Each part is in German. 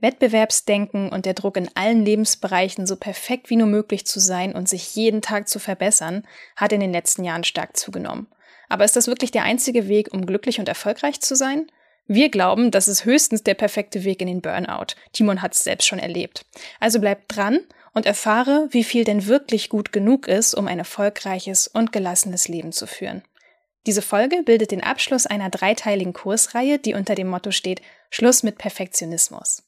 Wettbewerbsdenken und der Druck in allen Lebensbereichen so perfekt wie nur möglich zu sein und sich jeden Tag zu verbessern, hat in den letzten Jahren stark zugenommen. Aber ist das wirklich der einzige Weg, um glücklich und erfolgreich zu sein? Wir glauben, das ist höchstens der perfekte Weg in den Burnout. Timon hat es selbst schon erlebt. Also bleibt dran und erfahre, wie viel denn wirklich gut genug ist, um ein erfolgreiches und gelassenes Leben zu führen. Diese Folge bildet den Abschluss einer dreiteiligen Kursreihe, die unter dem Motto steht Schluss mit Perfektionismus.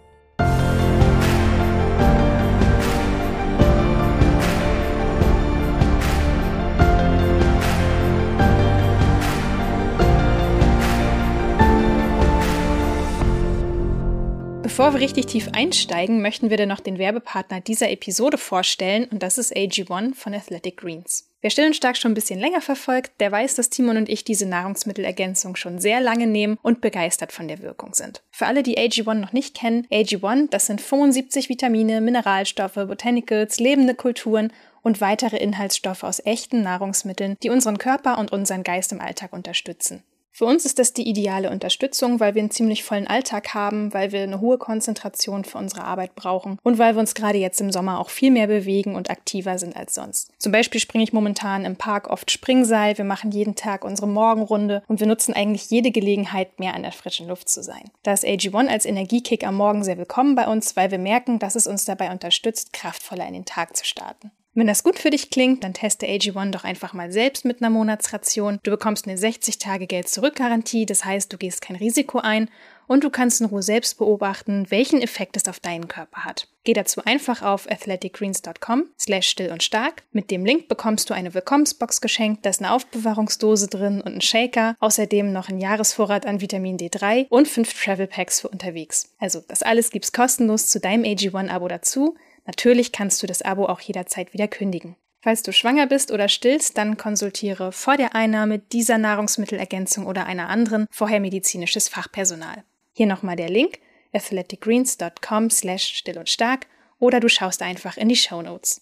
Bevor wir richtig tief einsteigen, möchten wir dir noch den Werbepartner dieser Episode vorstellen und das ist AG1 von Athletic Greens. Wer Still und Stark schon ein bisschen länger verfolgt, der weiß, dass Timon und ich diese Nahrungsmittelergänzung schon sehr lange nehmen und begeistert von der Wirkung sind. Für alle, die AG1 noch nicht kennen, AG1, das sind 75 Vitamine, Mineralstoffe, Botanicals, lebende Kulturen und weitere Inhaltsstoffe aus echten Nahrungsmitteln, die unseren Körper und unseren Geist im Alltag unterstützen. Für uns ist das die ideale Unterstützung, weil wir einen ziemlich vollen Alltag haben, weil wir eine hohe Konzentration für unsere Arbeit brauchen und weil wir uns gerade jetzt im Sommer auch viel mehr bewegen und aktiver sind als sonst. Zum Beispiel springe ich momentan im Park oft Springseil, wir machen jeden Tag unsere Morgenrunde und wir nutzen eigentlich jede Gelegenheit, mehr an der frischen Luft zu sein. Da ist AG1 als Energiekick am Morgen sehr willkommen bei uns, weil wir merken, dass es uns dabei unterstützt, kraftvoller in den Tag zu starten. Wenn das gut für dich klingt, dann teste AG1 doch einfach mal selbst mit einer Monatsration. Du bekommst eine 60-Tage-Geld-Zurück-Garantie, das heißt, du gehst kein Risiko ein und du kannst in Ruhe selbst beobachten, welchen Effekt es auf deinen Körper hat. Geh dazu einfach auf athleticgreens.com slash still und stark. Mit dem Link bekommst du eine Willkommensbox geschenkt, da ist eine Aufbewahrungsdose drin und ein Shaker, außerdem noch ein Jahresvorrat an Vitamin D3 und fünf Travel Packs für unterwegs. Also das alles gibt's kostenlos zu deinem AG1-Abo dazu. Natürlich kannst du das Abo auch jederzeit wieder kündigen. Falls du schwanger bist oder stillst, dann konsultiere vor der Einnahme dieser Nahrungsmittelergänzung oder einer anderen vorher medizinisches Fachpersonal. Hier nochmal der Link athleticgreens.com slash still und stark oder du schaust einfach in die Show Notes.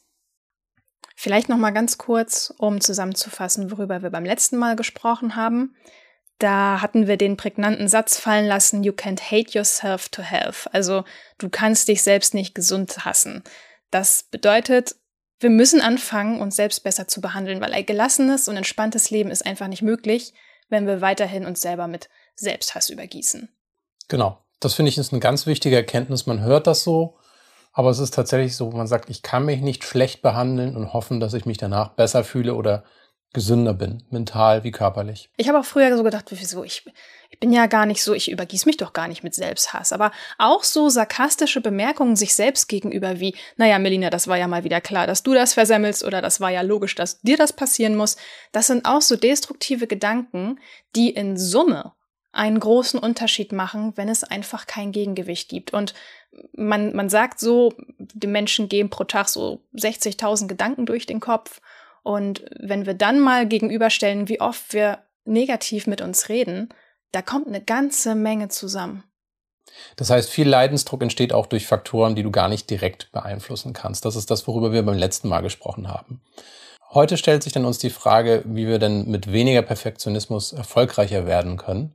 Vielleicht nochmal ganz kurz, um zusammenzufassen, worüber wir beim letzten Mal gesprochen haben. Da hatten wir den prägnanten Satz fallen lassen, you can't hate yourself to health. Also du kannst dich selbst nicht gesund hassen. Das bedeutet, wir müssen anfangen, uns selbst besser zu behandeln, weil ein gelassenes und entspanntes Leben ist einfach nicht möglich, wenn wir weiterhin uns selber mit Selbsthass übergießen. Genau. Das finde ich ist eine ganz wichtige Erkenntnis. Man hört das so, aber es ist tatsächlich so, man sagt, ich kann mich nicht schlecht behandeln und hoffen, dass ich mich danach besser fühle oder gesünder bin, mental wie körperlich. Ich habe auch früher so gedacht, wieso ich, ich bin ja gar nicht so, ich übergieße mich doch gar nicht mit Selbsthass. Aber auch so sarkastische Bemerkungen sich selbst gegenüber wie, naja, Melina, das war ja mal wieder klar, dass du das versemmelst oder das war ja logisch, dass dir das passieren muss. Das sind auch so destruktive Gedanken, die in Summe einen großen Unterschied machen, wenn es einfach kein Gegengewicht gibt. Und man, man sagt so, die Menschen gehen pro Tag so 60.000 Gedanken durch den Kopf und wenn wir dann mal gegenüberstellen, wie oft wir negativ mit uns reden, da kommt eine ganze Menge zusammen. Das heißt, viel Leidensdruck entsteht auch durch Faktoren, die du gar nicht direkt beeinflussen kannst. Das ist das, worüber wir beim letzten Mal gesprochen haben. Heute stellt sich dann uns die Frage, wie wir denn mit weniger Perfektionismus erfolgreicher werden können.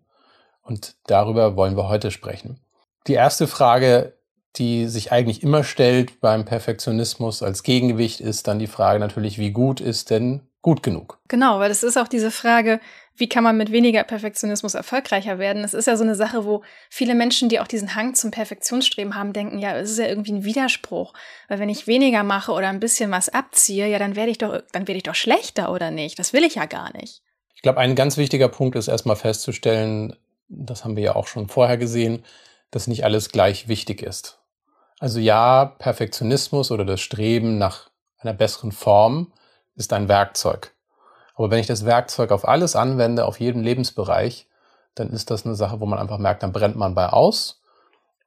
Und darüber wollen wir heute sprechen. Die erste Frage die sich eigentlich immer stellt beim Perfektionismus als Gegengewicht, ist dann die Frage natürlich, wie gut ist denn gut genug? Genau, weil das ist auch diese Frage, wie kann man mit weniger Perfektionismus erfolgreicher werden? Das ist ja so eine Sache, wo viele Menschen, die auch diesen Hang zum Perfektionsstreben haben, denken, ja, es ist ja irgendwie ein Widerspruch. Weil wenn ich weniger mache oder ein bisschen was abziehe, ja, dann werde ich doch, dann werde ich doch schlechter oder nicht? Das will ich ja gar nicht. Ich glaube, ein ganz wichtiger Punkt ist erstmal festzustellen, das haben wir ja auch schon vorher gesehen, dass nicht alles gleich wichtig ist. Also ja, Perfektionismus oder das Streben nach einer besseren Form ist ein Werkzeug. Aber wenn ich das Werkzeug auf alles anwende, auf jeden Lebensbereich, dann ist das eine Sache, wo man einfach merkt, dann brennt man bei aus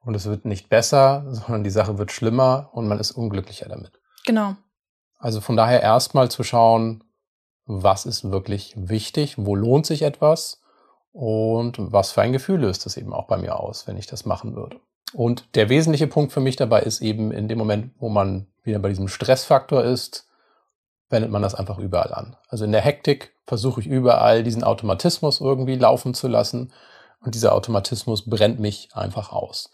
und es wird nicht besser, sondern die Sache wird schlimmer und man ist unglücklicher damit. Genau. Also von daher erstmal zu schauen, was ist wirklich wichtig, wo lohnt sich etwas und was für ein Gefühl löst es eben auch bei mir aus, wenn ich das machen würde. Und der wesentliche Punkt für mich dabei ist eben in dem Moment, wo man wieder bei diesem Stressfaktor ist, wendet man das einfach überall an. Also in der Hektik versuche ich überall diesen Automatismus irgendwie laufen zu lassen und dieser Automatismus brennt mich einfach aus.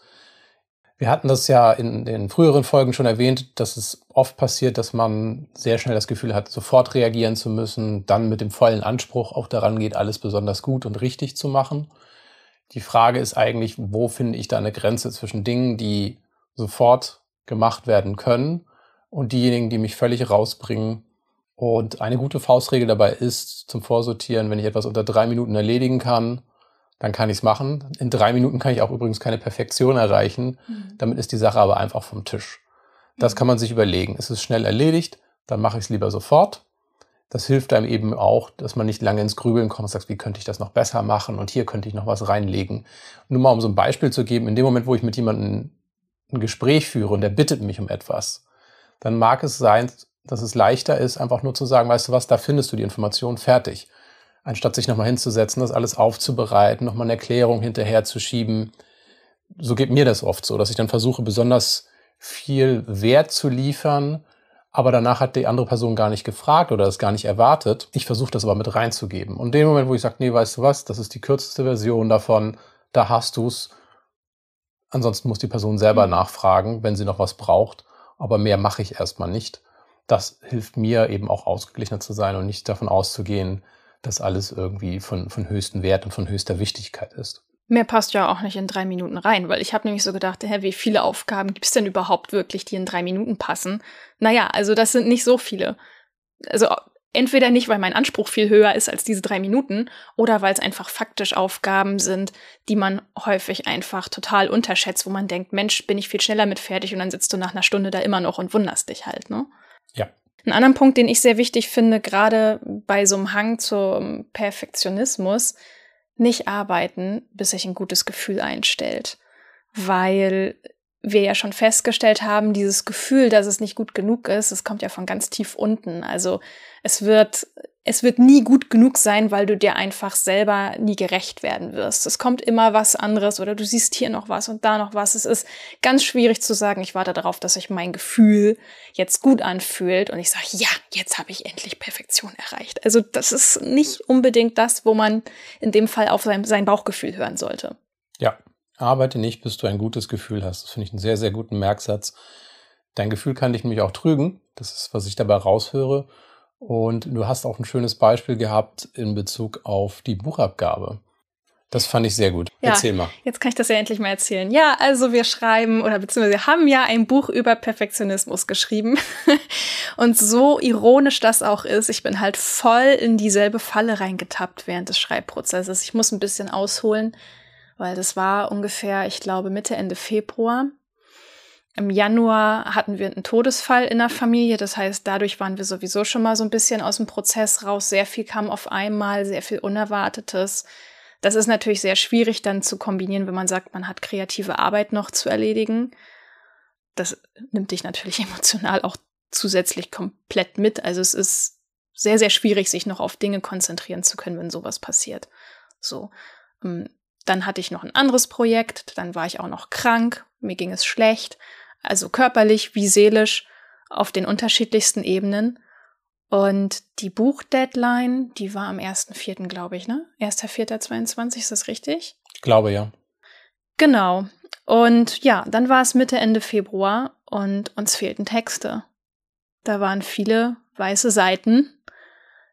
Wir hatten das ja in den früheren Folgen schon erwähnt, dass es oft passiert, dass man sehr schnell das Gefühl hat, sofort reagieren zu müssen, dann mit dem vollen Anspruch auch daran geht, alles besonders gut und richtig zu machen. Die Frage ist eigentlich, wo finde ich da eine Grenze zwischen Dingen, die sofort gemacht werden können und diejenigen, die mich völlig rausbringen. Und eine gute Faustregel dabei ist zum Vorsortieren, wenn ich etwas unter drei Minuten erledigen kann, dann kann ich es machen. In drei Minuten kann ich auch übrigens keine Perfektion erreichen. Mhm. Damit ist die Sache aber einfach vom Tisch. Das mhm. kann man sich überlegen. Es ist schnell erledigt, dann mache ich es lieber sofort. Das hilft einem eben auch, dass man nicht lange ins Grübeln kommt und sagt, wie könnte ich das noch besser machen und hier könnte ich noch was reinlegen. Nur mal um so ein Beispiel zu geben, in dem Moment, wo ich mit jemandem ein Gespräch führe und der bittet mich um etwas, dann mag es sein, dass es leichter ist, einfach nur zu sagen, weißt du was, da findest du die Information fertig. Anstatt sich nochmal hinzusetzen, das alles aufzubereiten, nochmal eine Erklärung hinterher zu schieben. So geht mir das oft so, dass ich dann versuche, besonders viel Wert zu liefern, aber danach hat die andere Person gar nicht gefragt oder es gar nicht erwartet. Ich versuche das aber mit reinzugeben. Und in dem Moment, wo ich sage, nee, weißt du was, das ist die kürzeste Version davon, da hast du's. Ansonsten muss die Person selber mhm. nachfragen, wenn sie noch was braucht aber mehr mache ich erstmal nicht. Das hilft mir eben auch ausgeglichener zu sein und nicht davon auszugehen, dass alles irgendwie von, von höchstem Wert und von höchster Wichtigkeit ist. Mehr passt ja auch nicht in drei Minuten rein, weil ich habe nämlich so gedacht, hä, wie viele Aufgaben gibt es denn überhaupt wirklich, die in drei Minuten passen? Naja, also das sind nicht so viele. Also Entweder nicht, weil mein Anspruch viel höher ist als diese drei Minuten, oder weil es einfach faktisch Aufgaben sind, die man häufig einfach total unterschätzt, wo man denkt, Mensch, bin ich viel schneller mit fertig und dann sitzt du nach einer Stunde da immer noch und wunderst dich halt, ne? Ja. Einen anderen Punkt, den ich sehr wichtig finde, gerade bei so einem Hang zum Perfektionismus, nicht arbeiten, bis sich ein gutes Gefühl einstellt. Weil wir ja schon festgestellt haben, dieses Gefühl, dass es nicht gut genug ist, es kommt ja von ganz tief unten. Also es wird, es wird nie gut genug sein, weil du dir einfach selber nie gerecht werden wirst. Es kommt immer was anderes oder du siehst hier noch was und da noch was. Es ist ganz schwierig zu sagen, ich warte darauf, dass sich mein Gefühl jetzt gut anfühlt und ich sage, ja, jetzt habe ich endlich Perfektion erreicht. Also das ist nicht unbedingt das, wo man in dem Fall auf sein, sein Bauchgefühl hören sollte. Ja, Arbeite nicht, bis du ein gutes Gefühl hast. Das finde ich einen sehr, sehr guten Merksatz. Dein Gefühl kann dich nämlich auch trügen. Das ist, was ich dabei raushöre. Und du hast auch ein schönes Beispiel gehabt in Bezug auf die Buchabgabe. Das fand ich sehr gut. Ja, Erzähl mal. Jetzt kann ich das ja endlich mal erzählen. Ja, also wir schreiben oder beziehungsweise haben ja ein Buch über Perfektionismus geschrieben. Und so ironisch das auch ist, ich bin halt voll in dieselbe Falle reingetappt während des Schreibprozesses. Ich muss ein bisschen ausholen weil das war ungefähr, ich glaube, Mitte, Ende Februar. Im Januar hatten wir einen Todesfall in der Familie, das heißt, dadurch waren wir sowieso schon mal so ein bisschen aus dem Prozess raus. Sehr viel kam auf einmal, sehr viel Unerwartetes. Das ist natürlich sehr schwierig dann zu kombinieren, wenn man sagt, man hat kreative Arbeit noch zu erledigen. Das nimmt dich natürlich emotional auch zusätzlich komplett mit. Also es ist sehr, sehr schwierig, sich noch auf Dinge konzentrieren zu können, wenn sowas passiert. So. Ähm, dann hatte ich noch ein anderes Projekt, dann war ich auch noch krank, mir ging es schlecht, also körperlich wie seelisch auf den unterschiedlichsten Ebenen. Und die Buchdeadline, die war am 1.4., glaube ich, ne? 1.4.22, ist das richtig? Ich glaube, ja. Genau. Und ja, dann war es Mitte, Ende Februar und uns fehlten Texte. Da waren viele weiße Seiten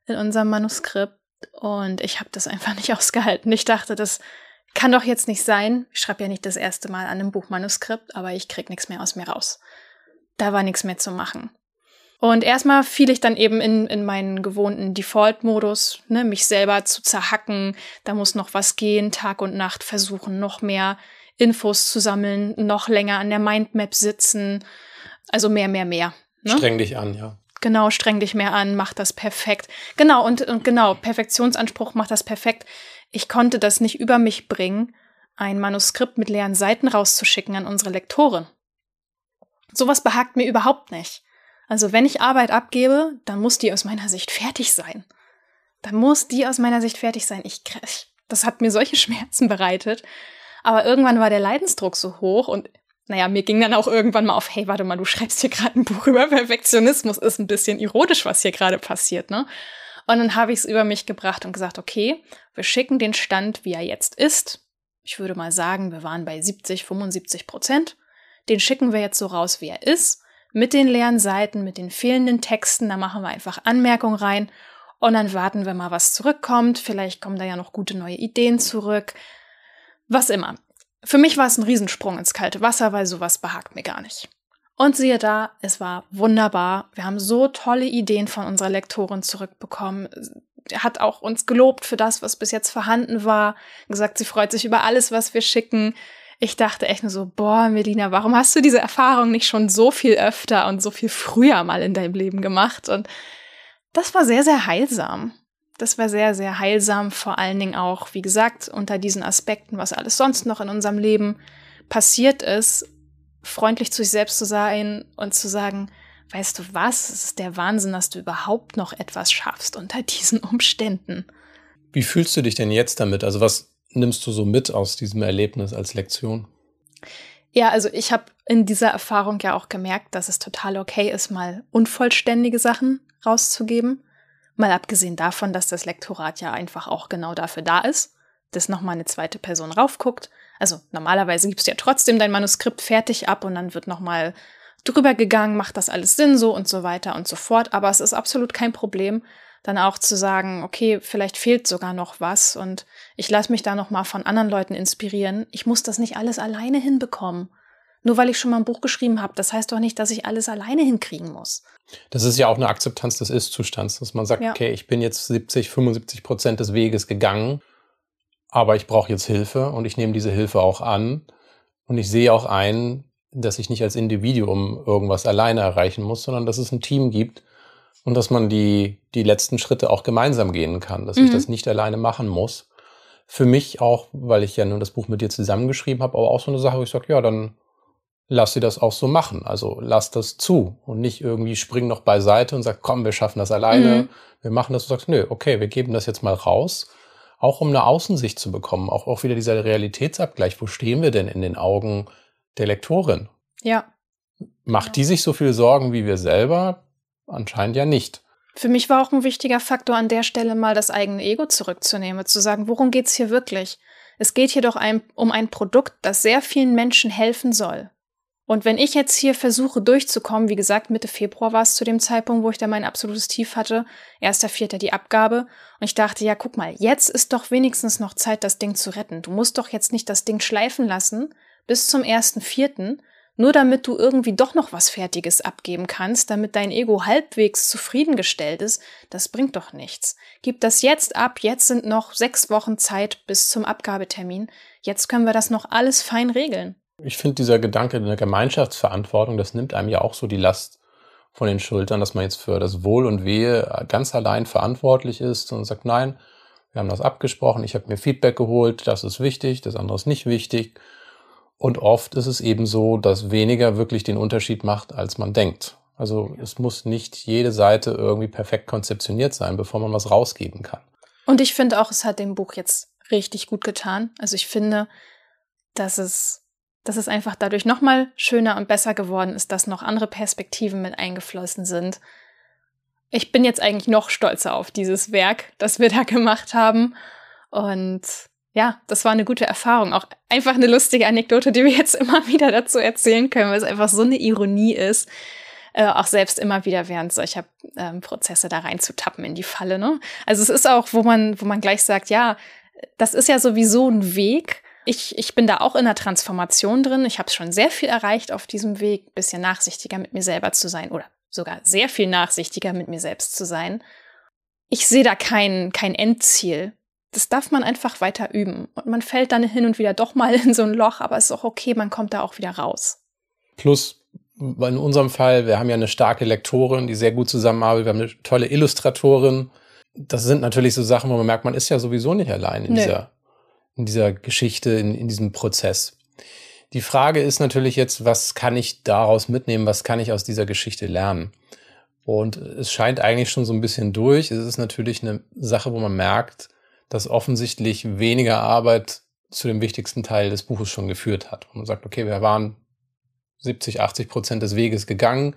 in unserem Manuskript und ich habe das einfach nicht ausgehalten. Ich dachte, das kann doch jetzt nicht sein. Ich schreibe ja nicht das erste Mal an einem Buchmanuskript, aber ich krieg nichts mehr aus mir raus. Da war nichts mehr zu machen. Und erstmal fiel ich dann eben in, in meinen gewohnten Default-Modus, ne, mich selber zu zerhacken. Da muss noch was gehen, Tag und Nacht versuchen, noch mehr Infos zu sammeln, noch länger an der Mindmap sitzen. Also mehr, mehr, mehr. Ne? Streng dich an, ja. Genau, streng dich mehr an, mach das perfekt. Genau, und, und genau, Perfektionsanspruch, mach das perfekt. Ich konnte das nicht über mich bringen, ein Manuskript mit leeren Seiten rauszuschicken an unsere Lektorin. Sowas behagt mir überhaupt nicht. Also wenn ich Arbeit abgebe, dann muss die aus meiner Sicht fertig sein. Dann muss die aus meiner Sicht fertig sein. Ich, das hat mir solche Schmerzen bereitet. Aber irgendwann war der Leidensdruck so hoch und naja, mir ging dann auch irgendwann mal auf, hey, warte mal, du schreibst hier gerade ein Buch über Perfektionismus, ist ein bisschen ironisch, was hier gerade passiert, ne? Und dann habe ich es über mich gebracht und gesagt, okay, wir schicken den Stand, wie er jetzt ist. Ich würde mal sagen, wir waren bei 70, 75 Prozent. Den schicken wir jetzt so raus, wie er ist. Mit den leeren Seiten, mit den fehlenden Texten, da machen wir einfach Anmerkungen rein und dann warten wir mal, was zurückkommt. Vielleicht kommen da ja noch gute neue Ideen zurück. Was immer. Für mich war es ein Riesensprung ins kalte Wasser, weil sowas behagt mir gar nicht. Und siehe da, es war wunderbar. Wir haben so tolle Ideen von unserer Lektorin zurückbekommen. Er hat auch uns gelobt für das, was bis jetzt vorhanden war. Gesagt, sie freut sich über alles, was wir schicken. Ich dachte echt nur so, boah, Melina, warum hast du diese Erfahrung nicht schon so viel öfter und so viel früher mal in deinem Leben gemacht? Und das war sehr, sehr heilsam. Das war sehr, sehr heilsam, vor allen Dingen auch, wie gesagt, unter diesen Aspekten, was alles sonst noch in unserem Leben passiert ist, freundlich zu sich selbst zu sein und zu sagen, weißt du was, es ist der Wahnsinn, dass du überhaupt noch etwas schaffst unter diesen Umständen. Wie fühlst du dich denn jetzt damit? Also was nimmst du so mit aus diesem Erlebnis als Lektion? Ja, also ich habe in dieser Erfahrung ja auch gemerkt, dass es total okay ist, mal unvollständige Sachen rauszugeben. Mal abgesehen davon, dass das Lektorat ja einfach auch genau dafür da ist, dass nochmal eine zweite Person raufguckt. Also normalerweise gibst du ja trotzdem dein Manuskript fertig ab und dann wird nochmal drüber gegangen, macht das alles Sinn so und so weiter und so fort. Aber es ist absolut kein Problem, dann auch zu sagen, okay, vielleicht fehlt sogar noch was und ich lasse mich da nochmal von anderen Leuten inspirieren. Ich muss das nicht alles alleine hinbekommen. Nur weil ich schon mal ein Buch geschrieben habe, das heißt doch nicht, dass ich alles alleine hinkriegen muss. Das ist ja auch eine Akzeptanz des Ist-Zustands, dass man sagt, ja. okay, ich bin jetzt 70, 75 Prozent des Weges gegangen, aber ich brauche jetzt Hilfe und ich nehme diese Hilfe auch an. Und ich sehe auch ein, dass ich nicht als Individuum irgendwas alleine erreichen muss, sondern dass es ein Team gibt und dass man die, die letzten Schritte auch gemeinsam gehen kann, dass mhm. ich das nicht alleine machen muss. Für mich auch, weil ich ja nun das Buch mit dir zusammengeschrieben habe, aber auch so eine Sache, wo ich sage, ja, dann lass sie das auch so machen. Also lass das zu und nicht irgendwie spring noch beiseite und sag, komm, wir schaffen das alleine. Mhm. Wir machen das und sagst, nö, okay, wir geben das jetzt mal raus. Auch um eine Außensicht zu bekommen, auch, auch wieder dieser Realitätsabgleich. Wo stehen wir denn in den Augen der Lektorin? Ja. Macht ja. die sich so viel Sorgen wie wir selber? Anscheinend ja nicht. Für mich war auch ein wichtiger Faktor an der Stelle mal das eigene Ego zurückzunehmen, zu sagen, worum geht's hier wirklich? Es geht hier doch ein, um ein Produkt, das sehr vielen Menschen helfen soll. Und wenn ich jetzt hier versuche durchzukommen, wie gesagt, Mitte Februar war es zu dem Zeitpunkt, wo ich da mein absolutes Tief hatte, erster Vierter die Abgabe, und ich dachte, ja, guck mal, jetzt ist doch wenigstens noch Zeit, das Ding zu retten. Du musst doch jetzt nicht das Ding schleifen lassen bis zum ersten Vierten, nur damit du irgendwie doch noch was Fertiges abgeben kannst, damit dein Ego halbwegs zufriedengestellt ist, das bringt doch nichts. Gib das jetzt ab, jetzt sind noch sechs Wochen Zeit bis zum Abgabetermin, jetzt können wir das noch alles fein regeln. Ich finde dieser Gedanke der Gemeinschaftsverantwortung, das nimmt einem ja auch so die Last von den Schultern, dass man jetzt für das Wohl und Wehe ganz allein verantwortlich ist und sagt, nein, wir haben das abgesprochen, ich habe mir Feedback geholt, das ist wichtig, das andere ist nicht wichtig. Und oft ist es eben so, dass weniger wirklich den Unterschied macht, als man denkt. Also es muss nicht jede Seite irgendwie perfekt konzeptioniert sein, bevor man was rausgeben kann. Und ich finde auch, es hat dem Buch jetzt richtig gut getan. Also ich finde, dass es dass es einfach dadurch nochmal schöner und besser geworden ist, dass noch andere Perspektiven mit eingeflossen sind. Ich bin jetzt eigentlich noch stolzer auf dieses Werk, das wir da gemacht haben. Und ja, das war eine gute Erfahrung. Auch einfach eine lustige Anekdote, die wir jetzt immer wieder dazu erzählen können, weil es einfach so eine Ironie ist. Äh, auch selbst immer wieder während solcher ähm, Prozesse da reinzutappen in die Falle. Ne? Also es ist auch, wo man, wo man gleich sagt, ja, das ist ja sowieso ein Weg, ich, ich bin da auch in der Transformation drin. Ich habe schon sehr viel erreicht auf diesem Weg, bisschen nachsichtiger mit mir selber zu sein oder sogar sehr viel nachsichtiger mit mir selbst zu sein. Ich sehe da kein, kein Endziel. Das darf man einfach weiter üben. Und man fällt dann hin und wieder doch mal in so ein Loch, aber es ist auch okay, man kommt da auch wieder raus. Plus, in unserem Fall, wir haben ja eine starke Lektorin, die sehr gut zusammenarbeitet, wir haben eine tolle Illustratorin. Das sind natürlich so Sachen, wo man merkt, man ist ja sowieso nicht allein in Nö. dieser in dieser Geschichte, in, in diesem Prozess. Die Frage ist natürlich jetzt, was kann ich daraus mitnehmen, was kann ich aus dieser Geschichte lernen? Und es scheint eigentlich schon so ein bisschen durch. Es ist natürlich eine Sache, wo man merkt, dass offensichtlich weniger Arbeit zu dem wichtigsten Teil des Buches schon geführt hat. Und man sagt, okay, wir waren 70, 80 Prozent des Weges gegangen,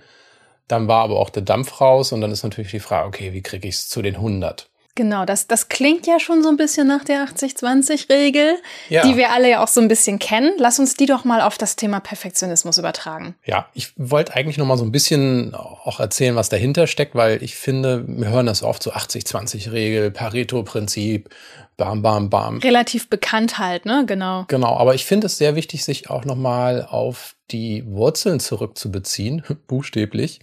dann war aber auch der Dampf raus und dann ist natürlich die Frage, okay, wie kriege ich es zu den 100? Genau, das, das klingt ja schon so ein bisschen nach der 80-20-Regel, ja. die wir alle ja auch so ein bisschen kennen. Lass uns die doch mal auf das Thema Perfektionismus übertragen. Ja, ich wollte eigentlich noch mal so ein bisschen auch erzählen, was dahinter steckt, weil ich finde, wir hören das oft so 80-20-Regel, Pareto-Prinzip, bam, bam, bam. Relativ bekannt halt, ne? Genau. Genau, aber ich finde es sehr wichtig, sich auch noch mal auf die Wurzeln zurückzubeziehen, buchstäblich.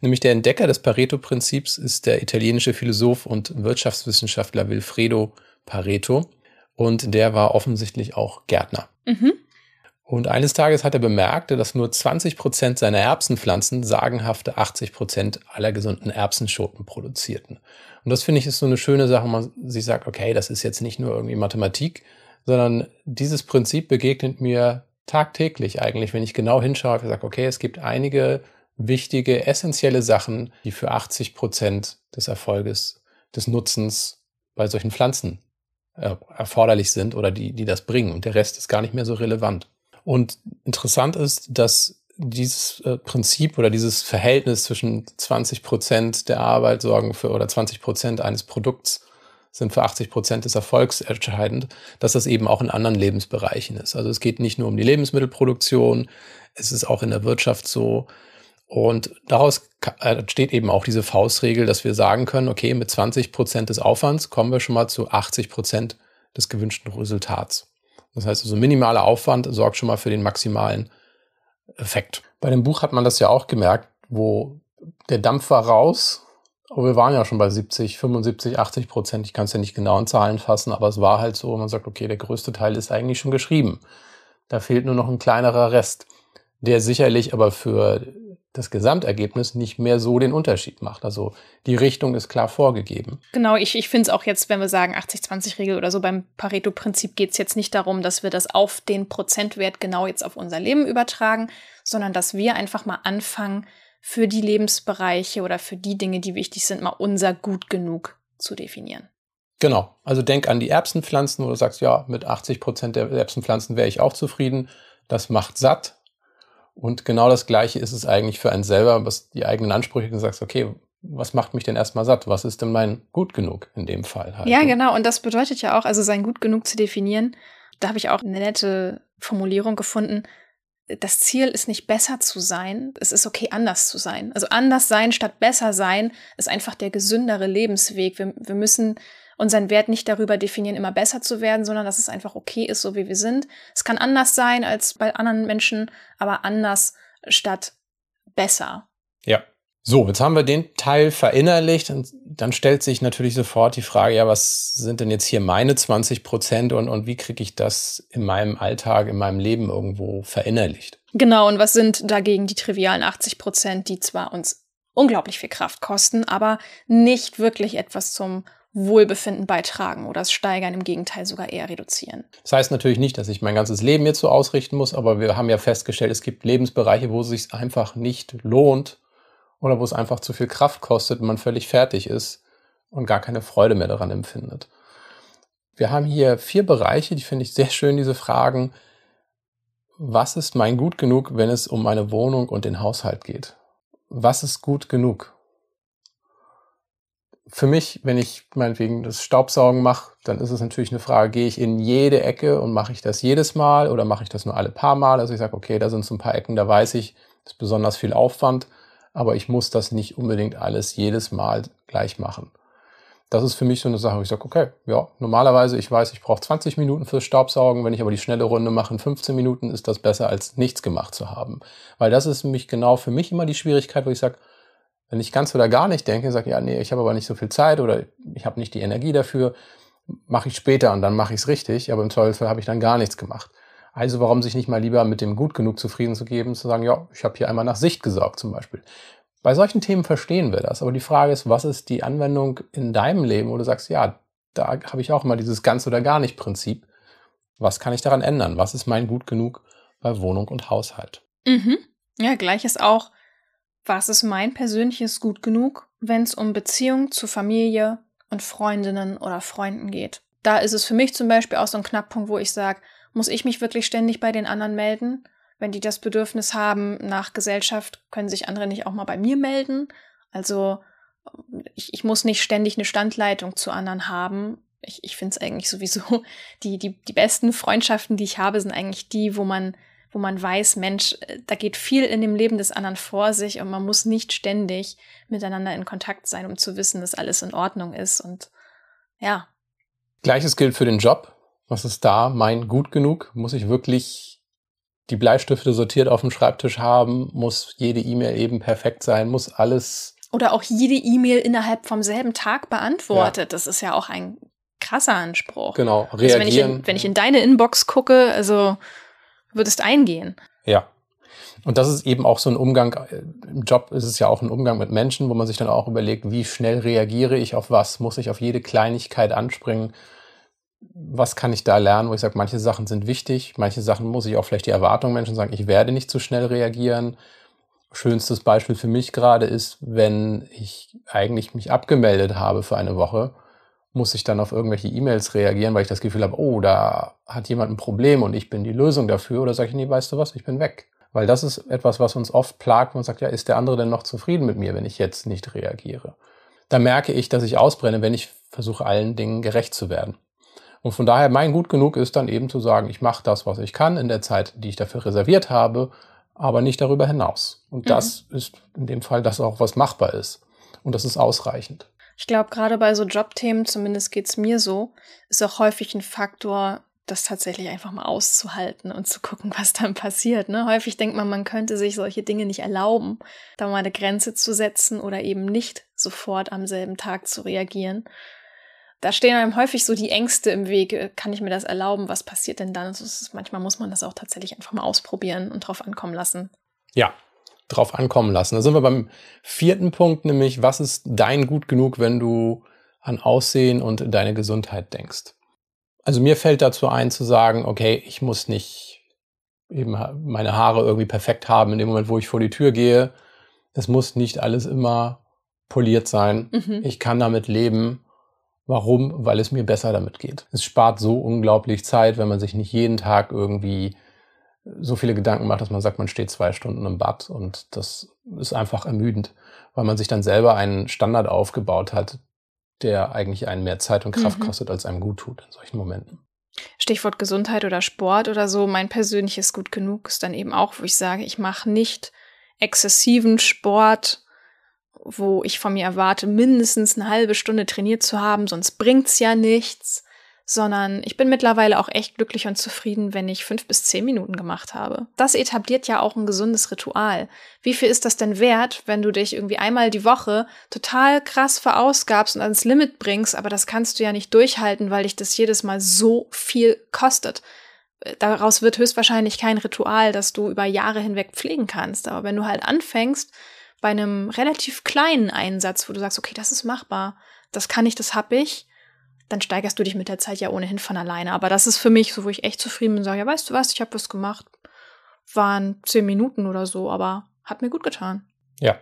Nämlich der Entdecker des Pareto-Prinzips ist der italienische Philosoph und Wirtschaftswissenschaftler Wilfredo Pareto. Und der war offensichtlich auch Gärtner. Mhm. Und eines Tages hat er bemerkt, dass nur 20 Prozent seiner Erbsenpflanzen sagenhafte 80 Prozent aller gesunden Erbsenschoten produzierten. Und das finde ich ist so eine schöne Sache, man sich sagt, okay, das ist jetzt nicht nur irgendwie Mathematik, sondern dieses Prinzip begegnet mir tagtäglich eigentlich, wenn ich genau hinschaue, ich sage, okay, es gibt einige wichtige, essentielle Sachen, die für 80 Prozent des Erfolges, des Nutzens bei solchen Pflanzen äh, erforderlich sind oder die, die das bringen. Und der Rest ist gar nicht mehr so relevant. Und interessant ist, dass dieses äh, Prinzip oder dieses Verhältnis zwischen 20 Prozent der Arbeit sorgen für oder 20 Prozent eines Produkts sind für 80 Prozent des Erfolgs entscheidend, dass das eben auch in anderen Lebensbereichen ist. Also es geht nicht nur um die Lebensmittelproduktion, es ist auch in der Wirtschaft so. Und daraus entsteht eben auch diese Faustregel, dass wir sagen können, okay, mit 20 Prozent des Aufwands kommen wir schon mal zu 80 Prozent des gewünschten Resultats. Das heißt also, minimaler Aufwand sorgt schon mal für den maximalen Effekt. Bei dem Buch hat man das ja auch gemerkt, wo der Dampf war raus aber wir waren ja schon bei 70, 75, 80 Prozent. Ich kann es ja nicht genau in Zahlen fassen, aber es war halt so, man sagt, okay, der größte Teil ist eigentlich schon geschrieben. Da fehlt nur noch ein kleinerer Rest, der sicherlich aber für das Gesamtergebnis nicht mehr so den Unterschied macht. Also die Richtung ist klar vorgegeben. Genau, ich, ich finde es auch jetzt, wenn wir sagen 80-20-Regel oder so, beim Pareto-Prinzip geht es jetzt nicht darum, dass wir das auf den Prozentwert genau jetzt auf unser Leben übertragen, sondern dass wir einfach mal anfangen, für die Lebensbereiche oder für die Dinge, die wichtig sind, mal unser gut genug zu definieren. Genau. Also denk an die Erbsenpflanzen, wo du sagst, ja, mit 80 Prozent der Erbsenpflanzen wäre ich auch zufrieden. Das macht satt. Und genau das Gleiche ist es eigentlich für einen selber, was die eigenen Ansprüche, du sagst, okay, was macht mich denn erstmal satt? Was ist denn mein gut genug in dem Fall halt? Ja, ne? genau. Und das bedeutet ja auch, also sein gut genug zu definieren. Da habe ich auch eine nette Formulierung gefunden das Ziel ist nicht besser zu sein, es ist okay, anders zu sein. Also anders sein statt besser sein ist einfach der gesündere Lebensweg. Wir, wir müssen unseren Wert nicht darüber definieren, immer besser zu werden, sondern dass es einfach okay ist, so wie wir sind. Es kann anders sein als bei anderen Menschen, aber anders statt besser. Ja, so, jetzt haben wir den Teil verinnerlicht und dann stellt sich natürlich sofort die Frage, ja, was sind denn jetzt hier meine 20 Prozent und, und wie kriege ich das in meinem Alltag, in meinem Leben irgendwo verinnerlicht? Genau, und was sind dagegen die trivialen 80 Prozent, die zwar uns unglaublich viel Kraft kosten, aber nicht wirklich etwas zum Wohlbefinden beitragen oder es steigern, im Gegenteil sogar eher reduzieren. Das heißt natürlich nicht, dass ich mein ganzes Leben jetzt so ausrichten muss, aber wir haben ja festgestellt, es gibt Lebensbereiche, wo es sich einfach nicht lohnt, oder wo es einfach zu viel Kraft kostet und man völlig fertig ist und gar keine Freude mehr daran empfindet. Wir haben hier vier Bereiche, die finde ich sehr schön, diese Fragen. Was ist mein gut genug, wenn es um meine Wohnung und den Haushalt geht? Was ist gut genug? Für mich, wenn ich meinetwegen das Staubsaugen mache, dann ist es natürlich eine Frage, gehe ich in jede Ecke und mache ich das jedes Mal oder mache ich das nur alle paar Mal? Also ich sage, okay, da sind so ein paar Ecken, da weiß ich, das ist besonders viel Aufwand aber ich muss das nicht unbedingt alles jedes Mal gleich machen. Das ist für mich so eine Sache, wo ich sage, okay, ja, normalerweise, ich weiß, ich brauche 20 Minuten fürs Staubsaugen, wenn ich aber die schnelle Runde mache in 15 Minuten, ist das besser, als nichts gemacht zu haben. Weil das ist mich genau für mich immer die Schwierigkeit, wo ich sage, wenn ich ganz oder gar nicht denke, sage ja, nee, ich habe aber nicht so viel Zeit oder ich habe nicht die Energie dafür, mache ich später und dann mache ich es richtig, aber im Zweifelsfall habe ich dann gar nichts gemacht. Also warum sich nicht mal lieber mit dem gut genug zufrieden zu geben, zu sagen, ja, ich habe hier einmal nach Sicht gesorgt zum Beispiel. Bei solchen Themen verstehen wir das, aber die Frage ist, was ist die Anwendung in deinem Leben, wo du sagst, ja, da habe ich auch mal dieses ganz oder gar nicht Prinzip. Was kann ich daran ändern? Was ist mein gut genug bei Wohnung und Haushalt? Mhm. Ja, gleich ist auch, was ist mein persönliches gut genug, wenn es um Beziehung zu Familie und Freundinnen oder Freunden geht? Da ist es für mich zum Beispiel auch so ein Knackpunkt, wo ich sage, muss ich mich wirklich ständig bei den anderen melden? Wenn die das Bedürfnis haben nach Gesellschaft, können sich andere nicht auch mal bei mir melden? Also ich, ich muss nicht ständig eine Standleitung zu anderen haben. Ich, ich finde es eigentlich sowieso, die, die, die besten Freundschaften, die ich habe, sind eigentlich die, wo man, wo man weiß, Mensch, da geht viel in dem Leben des anderen vor sich und man muss nicht ständig miteinander in Kontakt sein, um zu wissen, dass alles in Ordnung ist. Und ja. Gleiches gilt für den Job. Was ist da mein gut genug? Muss ich wirklich die Bleistifte sortiert auf dem Schreibtisch haben? Muss jede E-Mail eben perfekt sein? Muss alles oder auch jede E-Mail innerhalb vom selben Tag beantwortet. Ja. Das ist ja auch ein krasser Anspruch. Genau, reagieren. Also wenn, ich in, wenn ich in deine Inbox gucke, also würdest eingehen. Ja. Und das ist eben auch so ein Umgang, äh, im Job ist es ja auch ein Umgang mit Menschen, wo man sich dann auch überlegt, wie schnell reagiere ich auf was? Muss ich auf jede Kleinigkeit anspringen? Was kann ich da lernen, wo ich sage, manche Sachen sind wichtig, manche Sachen muss ich auch vielleicht die Erwartung Menschen sagen, ich werde nicht zu schnell reagieren schönstes Beispiel für mich gerade ist, wenn ich eigentlich mich abgemeldet habe für eine Woche, muss ich dann auf irgendwelche E-Mails reagieren, weil ich das Gefühl habe, oh, da hat jemand ein Problem und ich bin die Lösung dafür. Oder sage ich, nee, weißt du was, ich bin weg. Weil das ist etwas, was uns oft plagt. Man sagt, ja, ist der andere denn noch zufrieden mit mir, wenn ich jetzt nicht reagiere? Da merke ich, dass ich ausbrenne, wenn ich versuche, allen Dingen gerecht zu werden. Und von daher, mein Gut genug ist dann eben zu sagen, ich mache das, was ich kann in der Zeit, die ich dafür reserviert habe aber nicht darüber hinaus. Und mhm. das ist in dem Fall das auch, was machbar ist. Und das ist ausreichend. Ich glaube, gerade bei so Jobthemen, zumindest geht's mir so, ist auch häufig ein Faktor, das tatsächlich einfach mal auszuhalten und zu gucken, was dann passiert. Ne? Häufig denkt man, man könnte sich solche Dinge nicht erlauben, da mal eine Grenze zu setzen oder eben nicht sofort am selben Tag zu reagieren da stehen einem häufig so die Ängste im Weg. Kann ich mir das erlauben? Was passiert denn dann? Also manchmal muss man das auch tatsächlich einfach mal ausprobieren und drauf ankommen lassen. Ja, drauf ankommen lassen. Da sind wir beim vierten Punkt, nämlich was ist dein gut genug, wenn du an Aussehen und deine Gesundheit denkst? Also mir fällt dazu ein zu sagen, okay, ich muss nicht eben meine Haare irgendwie perfekt haben in dem Moment, wo ich vor die Tür gehe. Es muss nicht alles immer poliert sein. Mhm. Ich kann damit leben Warum? Weil es mir besser damit geht. Es spart so unglaublich Zeit, wenn man sich nicht jeden Tag irgendwie so viele Gedanken macht, dass man sagt, man steht zwei Stunden im Bad und das ist einfach ermüdend, weil man sich dann selber einen Standard aufgebaut hat, der eigentlich einen mehr Zeit und Kraft mhm. kostet, als einem gut tut in solchen Momenten. Stichwort Gesundheit oder Sport oder so, mein persönliches gut genug ist dann eben auch, wo ich sage, ich mache nicht exzessiven Sport, wo ich von mir erwarte, mindestens eine halbe Stunde trainiert zu haben, sonst bringt's ja nichts, sondern ich bin mittlerweile auch echt glücklich und zufrieden, wenn ich fünf bis zehn Minuten gemacht habe. Das etabliert ja auch ein gesundes Ritual. Wie viel ist das denn wert, wenn du dich irgendwie einmal die Woche total krass verausgabst und ans Limit bringst, aber das kannst du ja nicht durchhalten, weil dich das jedes Mal so viel kostet. Daraus wird höchstwahrscheinlich kein Ritual, das du über Jahre hinweg pflegen kannst. Aber wenn du halt anfängst, bei einem relativ kleinen Einsatz, wo du sagst, okay, das ist machbar, das kann ich, das hab ich, dann steigerst du dich mit der Zeit ja ohnehin von alleine. Aber das ist für mich so, wo ich echt zufrieden bin und sage, ja, weißt du was, ich habe was gemacht. Waren zehn Minuten oder so, aber hat mir gut getan. Ja.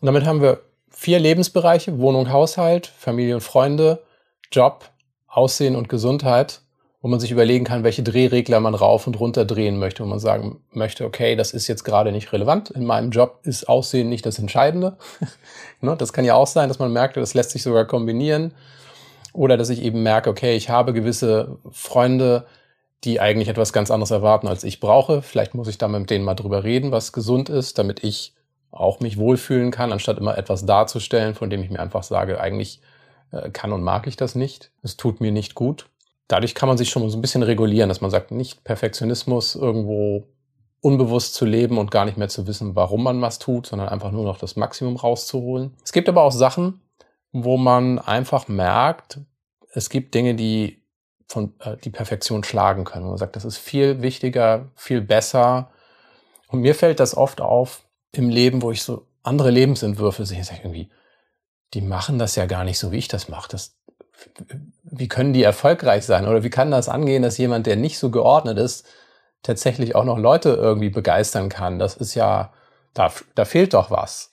Und damit haben wir vier Lebensbereiche, Wohnung, Haushalt, Familie und Freunde, Job, Aussehen und Gesundheit wo man sich überlegen kann, welche Drehregler man rauf und runter drehen möchte, wo man sagen möchte, okay, das ist jetzt gerade nicht relevant. In meinem Job ist Aussehen nicht das Entscheidende. ne? Das kann ja auch sein, dass man merkt, das lässt sich sogar kombinieren. Oder dass ich eben merke, okay, ich habe gewisse Freunde, die eigentlich etwas ganz anderes erwarten, als ich brauche. Vielleicht muss ich da mit denen mal drüber reden, was gesund ist, damit ich auch mich wohlfühlen kann, anstatt immer etwas darzustellen, von dem ich mir einfach sage, eigentlich äh, kann und mag ich das nicht. Es tut mir nicht gut dadurch kann man sich schon so ein bisschen regulieren, dass man sagt, nicht Perfektionismus irgendwo unbewusst zu leben und gar nicht mehr zu wissen, warum man was tut, sondern einfach nur noch das Maximum rauszuholen. Es gibt aber auch Sachen, wo man einfach merkt, es gibt Dinge, die von äh, die Perfektion schlagen können. Man sagt, das ist viel wichtiger, viel besser. Und mir fällt das oft auf im Leben, wo ich so andere Lebensentwürfe sehe, sage irgendwie, die machen das ja gar nicht so, wie ich das mache. Das, wie können die erfolgreich sein? Oder wie kann das angehen, dass jemand, der nicht so geordnet ist, tatsächlich auch noch Leute irgendwie begeistern kann? Das ist ja, da, da fehlt doch was.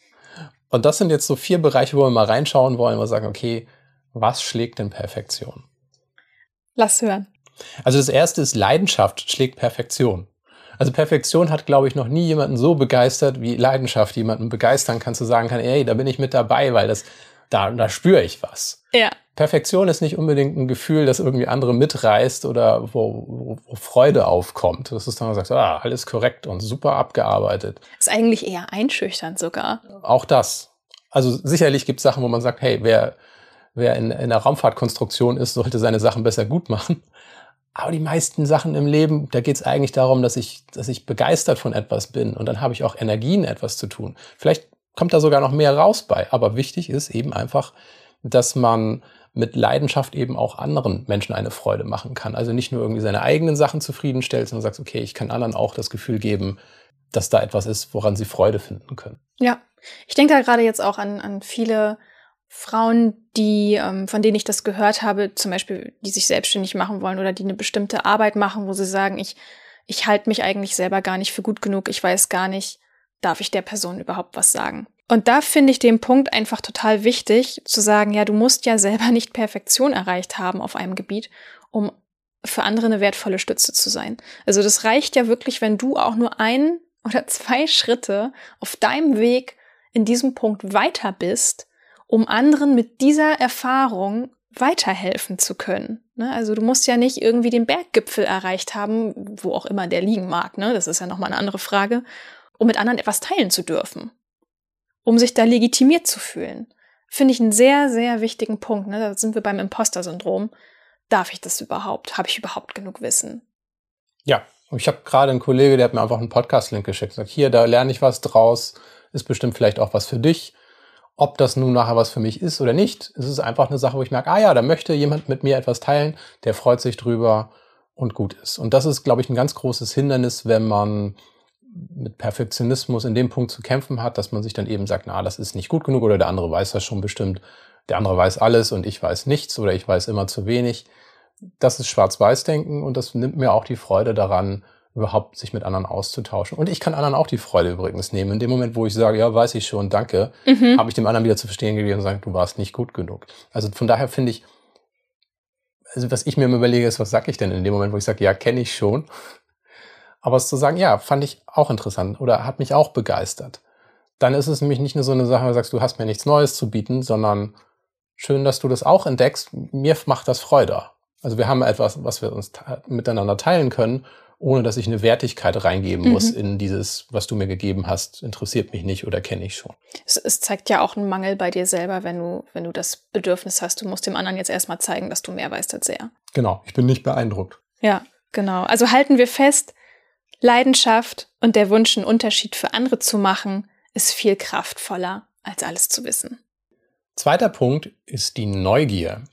Und das sind jetzt so vier Bereiche, wo wir mal reinschauen wollen, wo wir sagen, okay, was schlägt denn Perfektion? Lass hören. Also das erste ist Leidenschaft schlägt Perfektion. Also Perfektion hat, glaube ich, noch nie jemanden so begeistert, wie Leidenschaft jemanden begeistern kann, zu sagen kann, ey, da bin ich mit dabei, weil das, da, da spüre ich was. Ja. Perfektion ist nicht unbedingt ein Gefühl, das irgendwie andere mitreißt oder wo, wo, wo Freude aufkommt. Das ist dann, man sagt, ah, alles korrekt und super abgearbeitet. Ist eigentlich eher einschüchternd sogar. Auch das. Also sicherlich gibt es Sachen, wo man sagt, hey, wer, wer in, in der Raumfahrtkonstruktion ist, sollte seine Sachen besser gut machen. Aber die meisten Sachen im Leben, da geht es eigentlich darum, dass ich, dass ich begeistert von etwas bin und dann habe ich auch Energien, etwas zu tun. Vielleicht kommt da sogar noch mehr raus bei, aber wichtig ist eben einfach, dass man mit Leidenschaft eben auch anderen Menschen eine Freude machen kann. Also nicht nur irgendwie seine eigenen Sachen zufriedenstellt, sondern sagt, okay, ich kann anderen auch das Gefühl geben, dass da etwas ist, woran sie Freude finden können. Ja, ich denke da gerade jetzt auch an, an viele Frauen, die, ähm, von denen ich das gehört habe, zum Beispiel, die sich selbstständig machen wollen oder die eine bestimmte Arbeit machen, wo sie sagen, ich, ich halte mich eigentlich selber gar nicht für gut genug, ich weiß gar nicht, darf ich der Person überhaupt was sagen. Und da finde ich den Punkt einfach total wichtig, zu sagen, ja, du musst ja selber nicht Perfektion erreicht haben auf einem Gebiet, um für andere eine wertvolle Stütze zu sein. Also das reicht ja wirklich, wenn du auch nur ein oder zwei Schritte auf deinem Weg in diesem Punkt weiter bist, um anderen mit dieser Erfahrung weiterhelfen zu können. Ne? Also du musst ja nicht irgendwie den Berggipfel erreicht haben, wo auch immer der liegen mag. Ne? Das ist ja nochmal eine andere Frage, um mit anderen etwas teilen zu dürfen um sich da legitimiert zu fühlen. Finde ich einen sehr, sehr wichtigen Punkt. Ne? Da sind wir beim Imposter-Syndrom. Darf ich das überhaupt? Habe ich überhaupt genug Wissen? Ja, ich habe gerade einen Kollege, der hat mir einfach einen Podcast-Link geschickt. Sagt, hier, da lerne ich was draus. Ist bestimmt vielleicht auch was für dich. Ob das nun nachher was für mich ist oder nicht, es ist einfach eine Sache, wo ich merke, ah ja, da möchte jemand mit mir etwas teilen, der freut sich drüber und gut ist. Und das ist, glaube ich, ein ganz großes Hindernis, wenn man mit Perfektionismus in dem Punkt zu kämpfen hat, dass man sich dann eben sagt, na, das ist nicht gut genug oder der andere weiß das schon bestimmt, der andere weiß alles und ich weiß nichts oder ich weiß immer zu wenig. Das ist Schwarz-Weiß-Denken und das nimmt mir auch die Freude daran, überhaupt sich mit anderen auszutauschen. Und ich kann anderen auch die Freude übrigens nehmen. In dem Moment, wo ich sage, ja, weiß ich schon, danke, mhm. habe ich dem anderen wieder zu verstehen gegeben und sagen, du warst nicht gut genug. Also von daher finde ich, also was ich mir immer überlege, ist, was sage ich denn in dem Moment, wo ich sage, ja, kenne ich schon. Aber es zu sagen, ja, fand ich auch interessant oder hat mich auch begeistert. Dann ist es nämlich nicht nur so eine Sache, wo du sagst, du hast mir nichts Neues zu bieten, sondern schön, dass du das auch entdeckst. Mir macht das Freude. Also wir haben etwas, was wir uns miteinander teilen können, ohne dass ich eine Wertigkeit reingeben mhm. muss in dieses, was du mir gegeben hast, interessiert mich nicht oder kenne ich schon. Es, es, zeigt ja auch einen Mangel bei dir selber, wenn du, wenn du das Bedürfnis hast, du musst dem anderen jetzt erstmal zeigen, dass du mehr weißt als er. Genau, ich bin nicht beeindruckt. Ja, genau. Also halten wir fest, Leidenschaft und der Wunsch, einen Unterschied für andere zu machen, ist viel kraftvoller, als alles zu wissen. Zweiter Punkt ist die Neugier.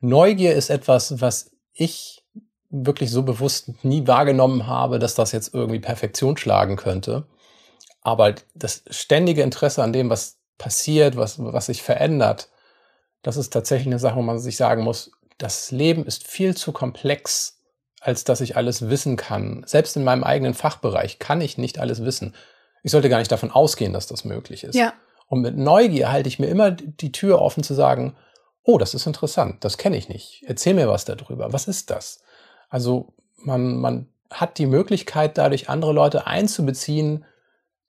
Neugier ist etwas, was ich wirklich so bewusst nie wahrgenommen habe, dass das jetzt irgendwie Perfektion schlagen könnte. Aber das ständige Interesse an dem, was passiert, was, was sich verändert, das ist tatsächlich eine Sache, wo man sich sagen muss, das Leben ist viel zu komplex, als dass ich alles wissen kann. Selbst in meinem eigenen Fachbereich kann ich nicht alles wissen. Ich sollte gar nicht davon ausgehen, dass das möglich ist. Ja. Und mit Neugier halte ich mir immer die Tür offen zu sagen, oh, das ist interessant, das kenne ich nicht. Erzähl mir was darüber. Was ist das? Also man, man hat die Möglichkeit, dadurch andere Leute einzubeziehen,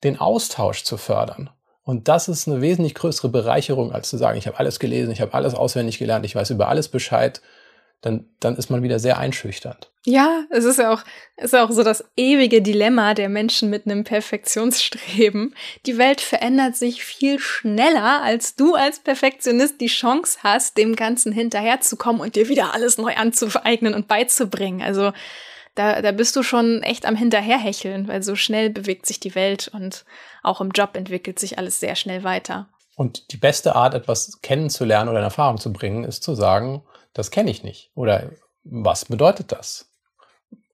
den Austausch zu fördern. Und das ist eine wesentlich größere Bereicherung, als zu sagen, ich habe alles gelesen, ich habe alles auswendig gelernt, ich weiß über alles Bescheid dann, dann ist man wieder sehr einschüchternd. Ja, es ist ja auch, ist auch so das ewige Dilemma der Menschen mit einem Perfektionsstreben. Die Welt verändert sich viel schneller, als du als Perfektionist die Chance hast, dem Ganzen hinterherzukommen und dir wieder alles neu anzueignen und beizubringen. Also da, da bist du schon echt am Hinterherhecheln, weil so schnell bewegt sich die Welt und auch im Job entwickelt sich alles sehr schnell weiter. Und die beste Art, etwas kennenzulernen oder in Erfahrung zu bringen, ist zu sagen, das kenne ich nicht. Oder was bedeutet das?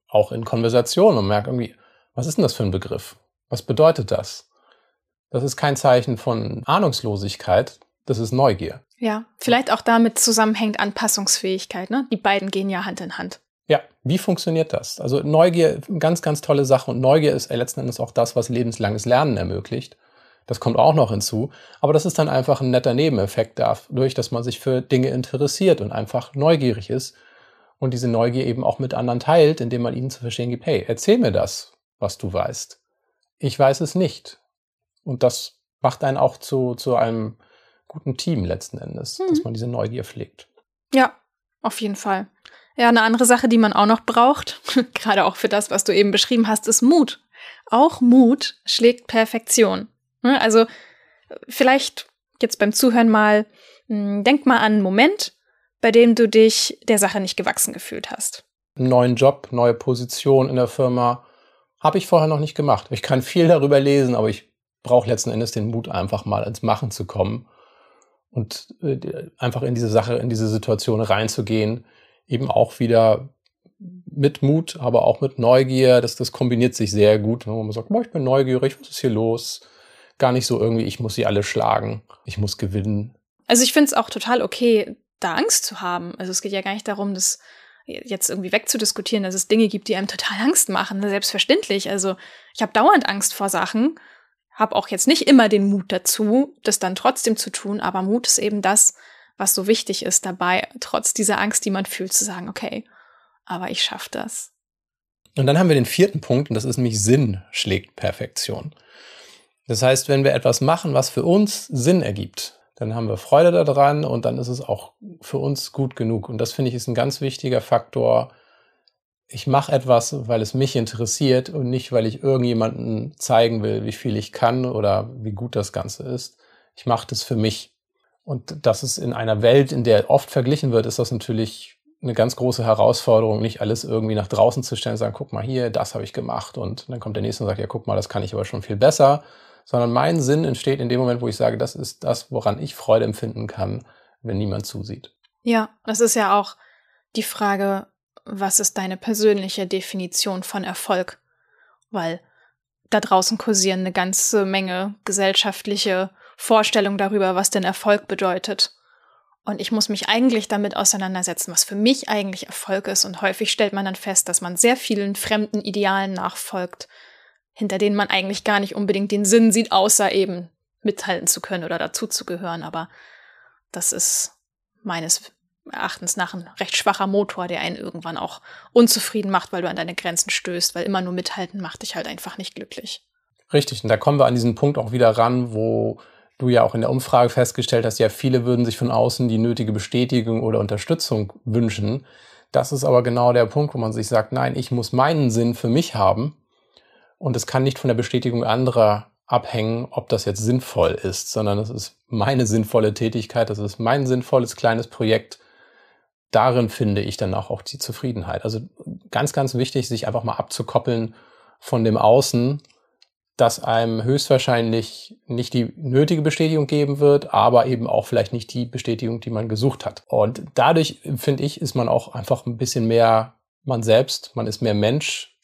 Auch in Konversationen und merkt irgendwie, was ist denn das für ein Begriff? Was bedeutet das? Das ist kein Zeichen von Ahnungslosigkeit, das ist Neugier. Ja, vielleicht auch damit zusammenhängt Anpassungsfähigkeit. Ne? Die beiden gehen ja Hand in Hand. Ja, wie funktioniert das? Also Neugier, ganz, ganz tolle Sache. Und Neugier ist letzten Endes auch das, was lebenslanges Lernen ermöglicht. Das kommt auch noch hinzu. Aber das ist dann einfach ein netter Nebeneffekt dadurch, dass man sich für Dinge interessiert und einfach neugierig ist. und diese Neugier eben auch mit anderen teilt, indem man ihnen zu verstehen gibt, hey, erzähl mir das, was du weißt. Ich weiß es nicht. Und das macht einen auch zu, zu einem guten Team letzten Endes, hm. dass man diese Neugier pflegt. Ja, auf jeden Fall. Ja, eine andere Sache, die man auch noch braucht, gerade auch für das, was du eben beschrieben hast, ist Mut. Auch Mut schlägt Perfektion. Ne, also vielleicht jetzt beim Zuhören mal, hm, denk mal an einen Moment, bei dem du dich der Sache nicht gewachsen gefühlt hast. Neuen Job, neue Position in der Firma habe ich vorher noch nicht gemacht. Ich kann viel darüber lesen, aber ich brauche letzten Endes den Mut, einfach mal ins Machen zu kommen und äh, einfach in diese Sache, in diese Situation reinzugehen. Eben auch wieder mit Mut, aber auch mit Neugier. Das, das kombiniert sich sehr gut, wo man sagt, boah, ich bin neugierig, was ist hier los? Gar nicht so irgendwie, ich muss sie alle schlagen, ich muss gewinnen. Also ich finde es auch total okay, da Angst zu haben. Also es geht ja gar nicht darum, das jetzt irgendwie wegzudiskutieren, dass es Dinge gibt, die einem total Angst machen. Selbstverständlich. Also ich habe dauernd Angst vor Sachen, habe auch jetzt nicht immer den Mut dazu, das dann trotzdem zu tun, aber Mut ist eben das, was so wichtig ist dabei, trotz dieser Angst, die man fühlt, zu sagen, okay, aber ich schaffe das. Und dann haben wir den vierten Punkt, und das ist nämlich Sinn schlägt Perfektion. Das heißt, wenn wir etwas machen, was für uns Sinn ergibt, dann haben wir Freude daran und dann ist es auch für uns gut genug. Und das finde ich ist ein ganz wichtiger Faktor. Ich mache etwas, weil es mich interessiert und nicht, weil ich irgendjemanden zeigen will, wie viel ich kann oder wie gut das Ganze ist. Ich mache das für mich. Und das ist in einer Welt, in der oft verglichen wird, ist das natürlich eine ganz große Herausforderung, nicht alles irgendwie nach draußen zu stellen sagen, guck mal hier, das habe ich gemacht. Und dann kommt der nächste und sagt, ja, guck mal, das kann ich aber schon viel besser sondern mein Sinn entsteht in dem Moment, wo ich sage, das ist das, woran ich Freude empfinden kann, wenn niemand zusieht. Ja, das ist ja auch die Frage, was ist deine persönliche Definition von Erfolg? Weil da draußen kursieren eine ganze Menge gesellschaftliche Vorstellungen darüber, was denn Erfolg bedeutet. Und ich muss mich eigentlich damit auseinandersetzen, was für mich eigentlich Erfolg ist. Und häufig stellt man dann fest, dass man sehr vielen fremden Idealen nachfolgt, hinter denen man eigentlich gar nicht unbedingt den Sinn sieht, außer eben mithalten zu können oder dazuzugehören. Aber das ist meines Erachtens nach ein recht schwacher Motor, der einen irgendwann auch unzufrieden macht, weil du an deine Grenzen stößt, weil immer nur mithalten macht dich halt einfach nicht glücklich. Richtig, und da kommen wir an diesen Punkt auch wieder ran, wo du ja auch in der Umfrage festgestellt hast, ja, viele würden sich von außen die nötige Bestätigung oder Unterstützung wünschen. Das ist aber genau der Punkt, wo man sich sagt, nein, ich muss meinen Sinn für mich haben und es kann nicht von der Bestätigung anderer abhängen, ob das jetzt sinnvoll ist, sondern es ist meine sinnvolle Tätigkeit, das ist mein sinnvolles kleines Projekt. Darin finde ich dann auch, die Zufriedenheit. Also ganz, ganz wichtig, sich einfach mal abzukoppeln von dem Außen, das einem höchstwahrscheinlich nicht die nötige Bestätigung geben wird, aber eben auch vielleicht nicht die Bestätigung, die man gesucht hat. Und dadurch, finde ich, ist man auch einfach ein bisschen mehr man selbst, man ist mehr Mensch,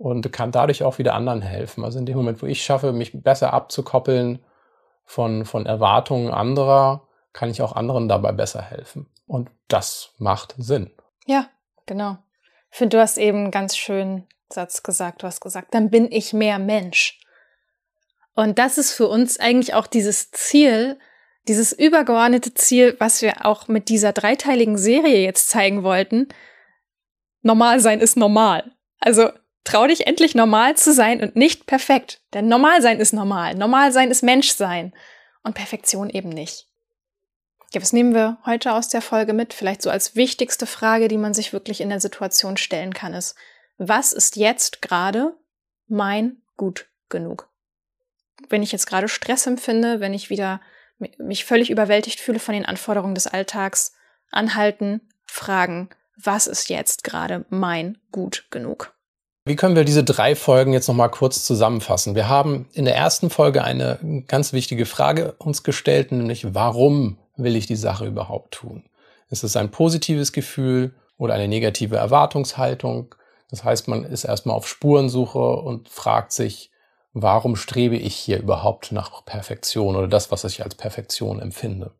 und kann dadurch auch wieder anderen helfen. Also in dem Moment, wo ich schaffe, mich besser abzukoppeln von, von Erwartungen anderer, kann ich auch anderen dabei besser helfen. Und das macht Sinn. Ja, genau. Ich finde, du hast eben einen ganz schönen Satz gesagt. Du hast gesagt, dann bin ich mehr Mensch. Und das ist für uns eigentlich auch dieses Ziel, dieses übergeordnete Ziel, was wir auch mit dieser dreiteiligen Serie jetzt zeigen wollten. Normal sein ist normal. Also Trau dich endlich normal zu sein und nicht perfekt. Denn normal sein ist normal. Normal sein ist Menschsein. Und Perfektion eben nicht. Ja, was nehmen wir heute aus der Folge mit? Vielleicht so als wichtigste Frage, die man sich wirklich in der Situation stellen kann, ist, was ist jetzt gerade mein Gut genug? Wenn ich jetzt gerade Stress empfinde, wenn ich wieder mich völlig überwältigt fühle von den Anforderungen des Alltags, anhalten, fragen, was ist jetzt gerade mein Gut genug? Wie können wir diese drei Folgen jetzt nochmal kurz zusammenfassen? Wir haben in der ersten Folge eine ganz wichtige Frage uns gestellt, nämlich warum will ich die Sache überhaupt tun? Ist es ein positives Gefühl oder eine negative Erwartungshaltung? Das heißt, man ist erstmal auf Spurensuche und fragt sich, warum strebe ich hier überhaupt nach Perfektion oder das, was ich als Perfektion empfinde?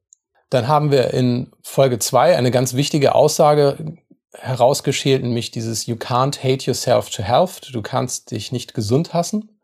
Dann haben wir in Folge zwei eine ganz wichtige Aussage herausgeschält, nämlich dieses You can't hate yourself to health. Du kannst dich nicht gesund hassen.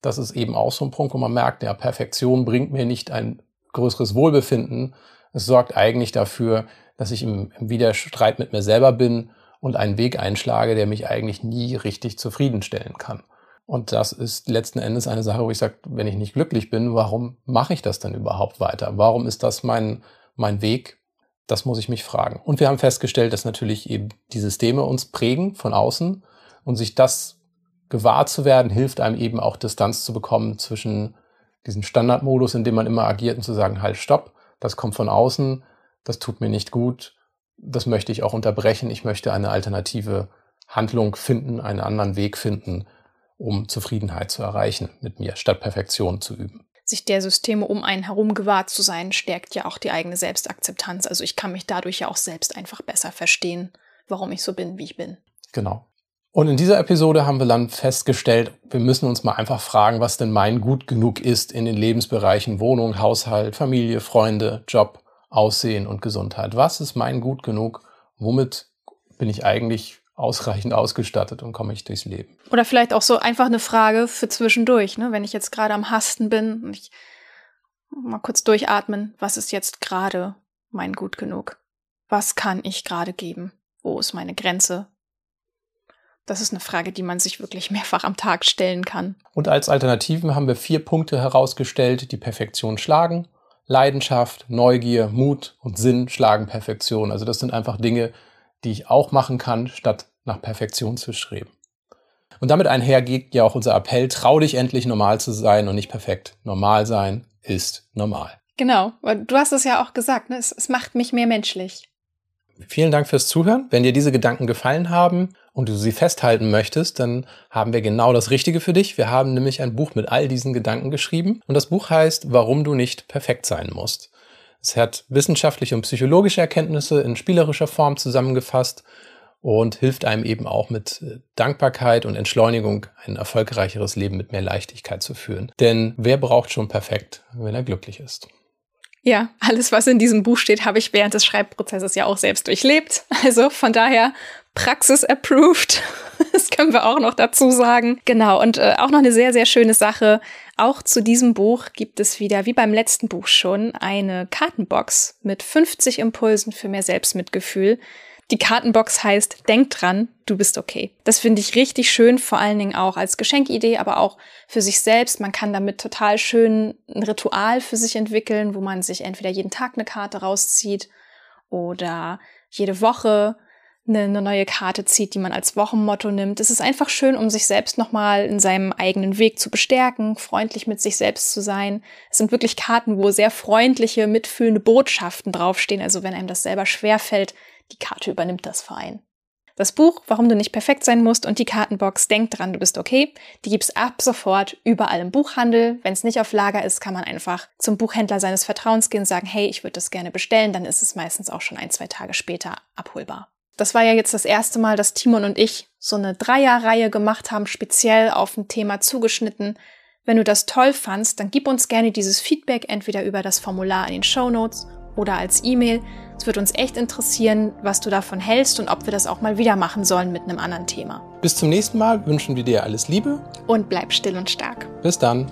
Das ist eben auch so ein Punkt, wo man merkt, ja, Perfektion bringt mir nicht ein größeres Wohlbefinden. Es sorgt eigentlich dafür, dass ich im, im Widerstreit mit mir selber bin und einen Weg einschlage, der mich eigentlich nie richtig zufriedenstellen kann. Und das ist letzten Endes eine Sache, wo ich sage, wenn ich nicht glücklich bin, warum mache ich das denn überhaupt weiter? Warum ist das mein, mein Weg? Das muss ich mich fragen. Und wir haben festgestellt, dass natürlich eben die Systeme uns prägen von außen und sich das gewahr zu werden, hilft einem eben auch Distanz zu bekommen zwischen diesen Standardmodus, in dem man immer agiert und zu sagen, halt, stopp, das kommt von außen, das tut mir nicht gut, das möchte ich auch unterbrechen, ich möchte eine alternative Handlung finden, einen anderen Weg finden, um Zufriedenheit zu erreichen mit mir, statt Perfektion zu üben. Sich der Systeme um einen herum gewahrt zu sein, stärkt ja auch die eigene Selbstakzeptanz. Also ich kann mich dadurch ja auch selbst einfach besser verstehen, warum ich so bin, wie ich bin. Genau. Und in dieser Episode haben wir dann festgestellt, wir müssen uns mal einfach fragen, was denn mein Gut genug ist in den Lebensbereichen Wohnung, Haushalt, Familie, Freunde, Job, Aussehen und Gesundheit. Was ist mein Gut genug? Womit bin ich eigentlich ausreichend ausgestattet und komme ich durchs Leben. Oder vielleicht auch so einfach eine Frage für zwischendurch, ne? wenn ich jetzt gerade am Hasten bin und ich mal kurz durchatmen, was ist jetzt gerade mein Gut genug? Was kann ich gerade geben? Wo ist meine Grenze? Das ist eine Frage, die man sich wirklich mehrfach am Tag stellen kann. Und als Alternativen haben wir vier Punkte herausgestellt, die Perfektion schlagen. Leidenschaft, Neugier, Mut und Sinn schlagen Perfektion. Also das sind einfach Dinge, die ich auch machen kann, statt nach Perfektion zu streben. Und damit einher geht ja auch unser Appell, trau dich endlich normal zu sein und nicht perfekt. Normal sein ist normal. Genau, du hast es ja auch gesagt, ne? es, es macht mich mehr menschlich. Vielen Dank fürs Zuhören. Wenn dir diese Gedanken gefallen haben und du sie festhalten möchtest, dann haben wir genau das Richtige für dich. Wir haben nämlich ein Buch mit all diesen Gedanken geschrieben und das Buch heißt Warum du nicht perfekt sein musst. Es hat wissenschaftliche und psychologische Erkenntnisse in spielerischer Form zusammengefasst und hilft einem eben auch mit äh, Dankbarkeit und Entschleunigung ein erfolgreicheres Leben mit mehr Leichtigkeit zu führen. Denn wer braucht schon perfekt, wenn er glücklich ist? Ja, alles, was in diesem Buch steht, habe ich während des Schreibprozesses ja auch selbst durchlebt. Also von daher Praxis approved. Das können wir auch noch dazu sagen. Genau, und äh, auch noch eine sehr, sehr schöne Sache. Auch zu diesem Buch gibt es wieder, wie beim letzten Buch schon, eine Kartenbox mit 50 Impulsen für mehr Selbstmitgefühl. Die Kartenbox heißt Denk dran, du bist okay. Das finde ich richtig schön, vor allen Dingen auch als Geschenkidee, aber auch für sich selbst. Man kann damit total schön ein Ritual für sich entwickeln, wo man sich entweder jeden Tag eine Karte rauszieht oder jede Woche eine neue Karte zieht, die man als Wochenmotto nimmt. Es ist einfach schön, um sich selbst nochmal in seinem eigenen Weg zu bestärken, freundlich mit sich selbst zu sein. Es sind wirklich Karten, wo sehr freundliche, mitfühlende Botschaften draufstehen. Also wenn einem das selber schwerfällt, die Karte übernimmt das Verein. Das Buch, warum du nicht perfekt sein musst und die Kartenbox, denk dran, du bist okay, die gibt's ab sofort überall im Buchhandel. Wenn es nicht auf Lager ist, kann man einfach zum Buchhändler seines Vertrauens gehen und sagen, hey, ich würde das gerne bestellen, dann ist es meistens auch schon ein, zwei Tage später abholbar. Das war ja jetzt das erste Mal, dass Timon und ich so eine Dreierreihe gemacht haben, speziell auf ein Thema zugeschnitten. Wenn du das toll fandst, dann gib uns gerne dieses Feedback entweder über das Formular in den Show Notes oder als E-Mail. Es wird uns echt interessieren, was du davon hältst und ob wir das auch mal wieder machen sollen mit einem anderen Thema. Bis zum nächsten Mal wünschen wir dir alles Liebe und bleib still und stark. Bis dann.